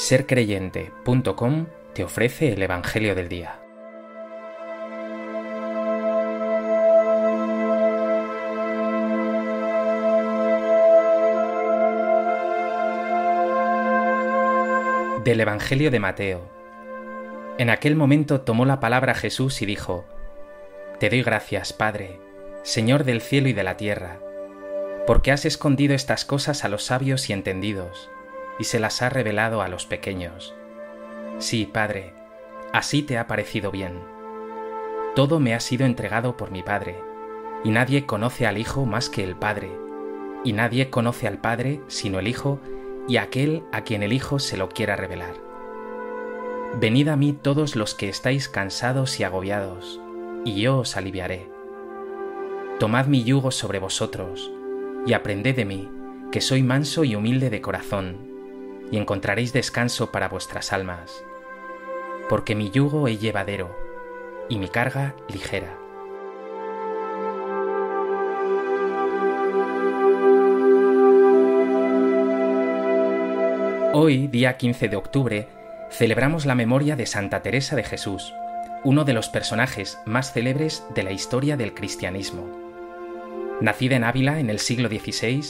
sercreyente.com te ofrece el Evangelio del Día. Del Evangelio de Mateo. En aquel momento tomó la palabra Jesús y dijo, Te doy gracias, Padre, Señor del cielo y de la tierra, porque has escondido estas cosas a los sabios y entendidos y se las ha revelado a los pequeños. Sí, Padre, así te ha parecido bien. Todo me ha sido entregado por mi Padre, y nadie conoce al Hijo más que el Padre, y nadie conoce al Padre sino el Hijo y aquel a quien el Hijo se lo quiera revelar. Venid a mí todos los que estáis cansados y agobiados, y yo os aliviaré. Tomad mi yugo sobre vosotros, y aprended de mí, que soy manso y humilde de corazón, y encontraréis descanso para vuestras almas, porque mi yugo es llevadero y mi carga ligera. Hoy, día 15 de octubre, celebramos la memoria de Santa Teresa de Jesús, uno de los personajes más célebres de la historia del cristianismo. Nacida en Ávila en el siglo XVI,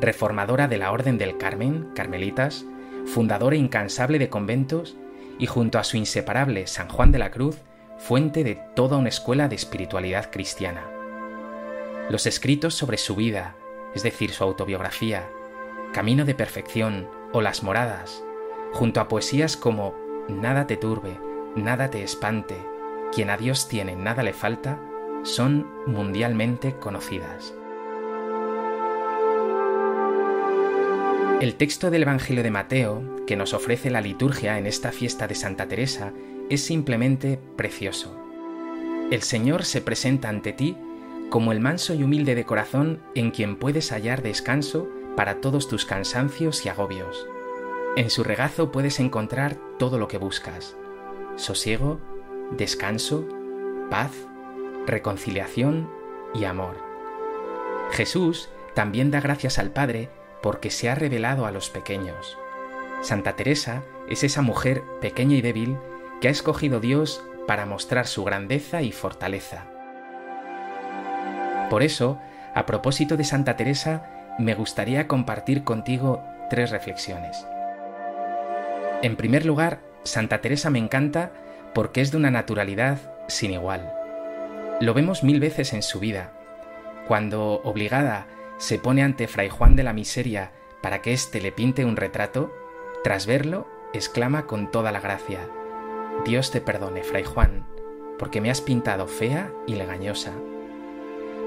reformadora de la Orden del Carmen, Carmelitas, fundadora incansable de conventos y junto a su inseparable San Juan de la Cruz, fuente de toda una escuela de espiritualidad cristiana. Los escritos sobre su vida, es decir, su autobiografía, Camino de Perfección o Las Moradas, junto a poesías como Nada te turbe, nada te espante, quien a Dios tiene nada le falta, son mundialmente conocidas. El texto del Evangelio de Mateo, que nos ofrece la liturgia en esta fiesta de Santa Teresa, es simplemente precioso. El Señor se presenta ante ti como el manso y humilde de corazón en quien puedes hallar descanso para todos tus cansancios y agobios. En su regazo puedes encontrar todo lo que buscas. Sosiego, descanso, paz, reconciliación y amor. Jesús también da gracias al Padre porque se ha revelado a los pequeños. Santa Teresa es esa mujer pequeña y débil que ha escogido Dios para mostrar su grandeza y fortaleza. Por eso, a propósito de Santa Teresa, me gustaría compartir contigo tres reflexiones. En primer lugar, Santa Teresa me encanta porque es de una naturalidad sin igual. Lo vemos mil veces en su vida, cuando, obligada se pone ante Fray Juan de la Miseria para que éste le pinte un retrato, tras verlo, exclama con toda la gracia, Dios te perdone, Fray Juan, porque me has pintado fea y legañosa.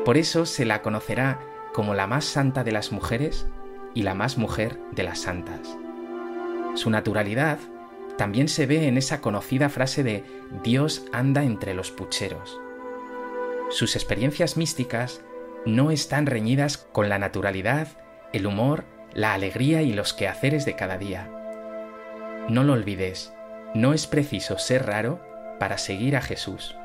Por eso se la conocerá como la más santa de las mujeres y la más mujer de las santas. Su naturalidad también se ve en esa conocida frase de Dios anda entre los pucheros. Sus experiencias místicas no están reñidas con la naturalidad, el humor, la alegría y los quehaceres de cada día. No lo olvides, no es preciso ser raro para seguir a Jesús.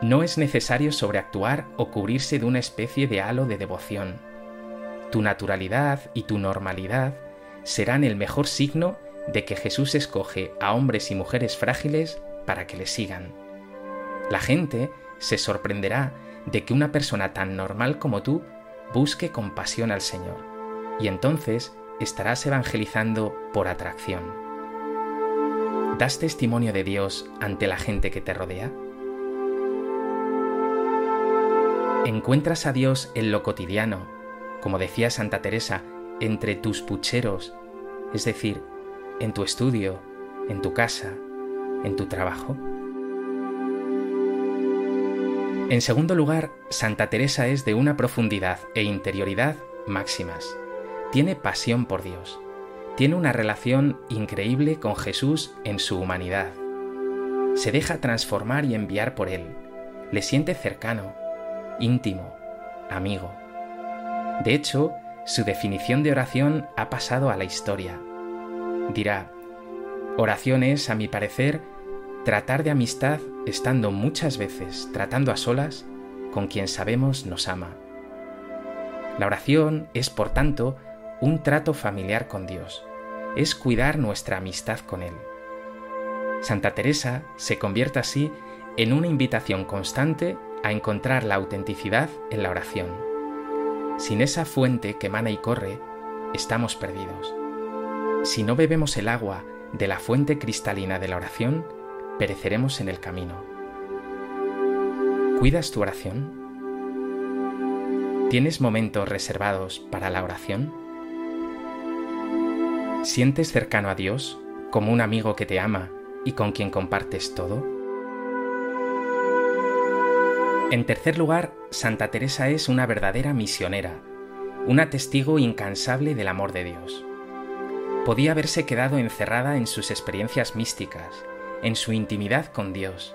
No es necesario sobreactuar o cubrirse de una especie de halo de devoción. Tu naturalidad y tu normalidad serán el mejor signo de que Jesús escoge a hombres y mujeres frágiles para que le sigan. La gente se sorprenderá de que una persona tan normal como tú busque compasión al Señor, y entonces estarás evangelizando por atracción. ¿Das testimonio de Dios ante la gente que te rodea? ¿Encuentras a Dios en lo cotidiano, como decía Santa Teresa, entre tus pucheros, es decir, en tu estudio, en tu casa, en tu trabajo? En segundo lugar, Santa Teresa es de una profundidad e interioridad máximas. Tiene pasión por Dios. Tiene una relación increíble con Jesús en su humanidad. Se deja transformar y enviar por Él. Le siente cercano, íntimo, amigo. De hecho, su definición de oración ha pasado a la historia. Dirá, oración es, a mi parecer, tratar de amistad estando muchas veces tratando a solas con quien sabemos nos ama. La oración es, por tanto, un trato familiar con Dios, es cuidar nuestra amistad con Él. Santa Teresa se convierte así en una invitación constante a encontrar la autenticidad en la oración. Sin esa fuente que emana y corre, estamos perdidos. Si no bebemos el agua de la fuente cristalina de la oración, pereceremos en el camino. ¿Cuidas tu oración? ¿Tienes momentos reservados para la oración? ¿Sientes cercano a Dios como un amigo que te ama y con quien compartes todo? En tercer lugar, Santa Teresa es una verdadera misionera, una testigo incansable del amor de Dios. Podía haberse quedado encerrada en sus experiencias místicas, en su intimidad con Dios,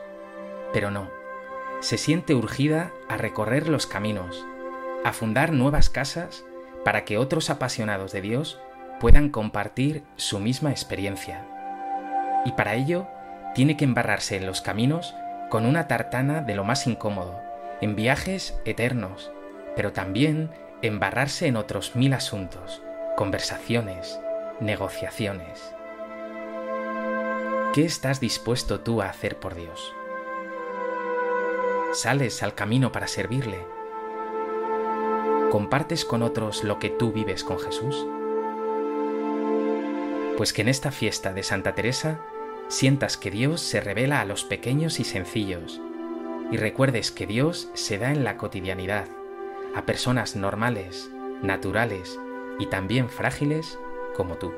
pero no, se siente urgida a recorrer los caminos, a fundar nuevas casas para que otros apasionados de Dios puedan compartir su misma experiencia. Y para ello tiene que embarrarse en los caminos con una tartana de lo más incómodo, en viajes eternos, pero también embarrarse en otros mil asuntos, conversaciones, negociaciones. ¿Qué estás dispuesto tú a hacer por Dios? ¿Sales al camino para servirle? ¿Compartes con otros lo que tú vives con Jesús? Pues que en esta fiesta de Santa Teresa sientas que Dios se revela a los pequeños y sencillos, y recuerdes que Dios se da en la cotidianidad, a personas normales, naturales y también frágiles como tú.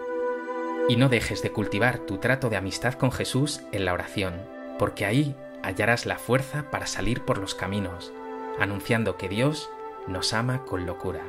Y no dejes de cultivar tu trato de amistad con Jesús en la oración, porque ahí hallarás la fuerza para salir por los caminos, anunciando que Dios nos ama con locura.